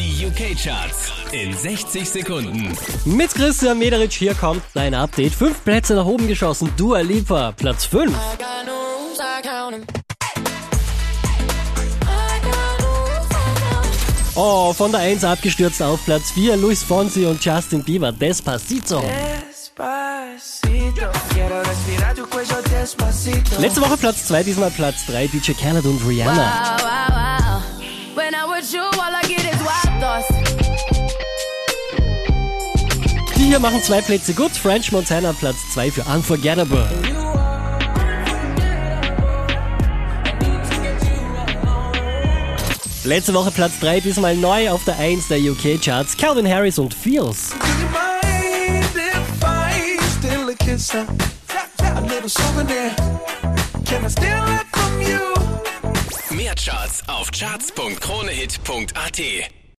Die UK-Charts in 60 Sekunden. Mit Christian Mederitsch hier kommt dein Update. Fünf Plätze nach oben geschossen. Dua Lipa, Platz 5. I got no rules, I count 'em. I got no rules, I count 'em. Oh, von der 1 abgestürzt auf Platz 4. Luis Fonsi und Justin Bieber, Despacito. Despacito, quiero respirar tu cuello despacito. Letzte Woche Platz 2, diesmal Platz 3. DJ Khaled und Rihanna. Wow. Hier machen zwei Plätze gut. French Montana Platz 2 für Unforgettable. Letzte Woche Platz 3, diesmal neu auf der 1 der UK Charts. Calvin Harris und Feels. Mehr Charts auf charts.kronehit.at.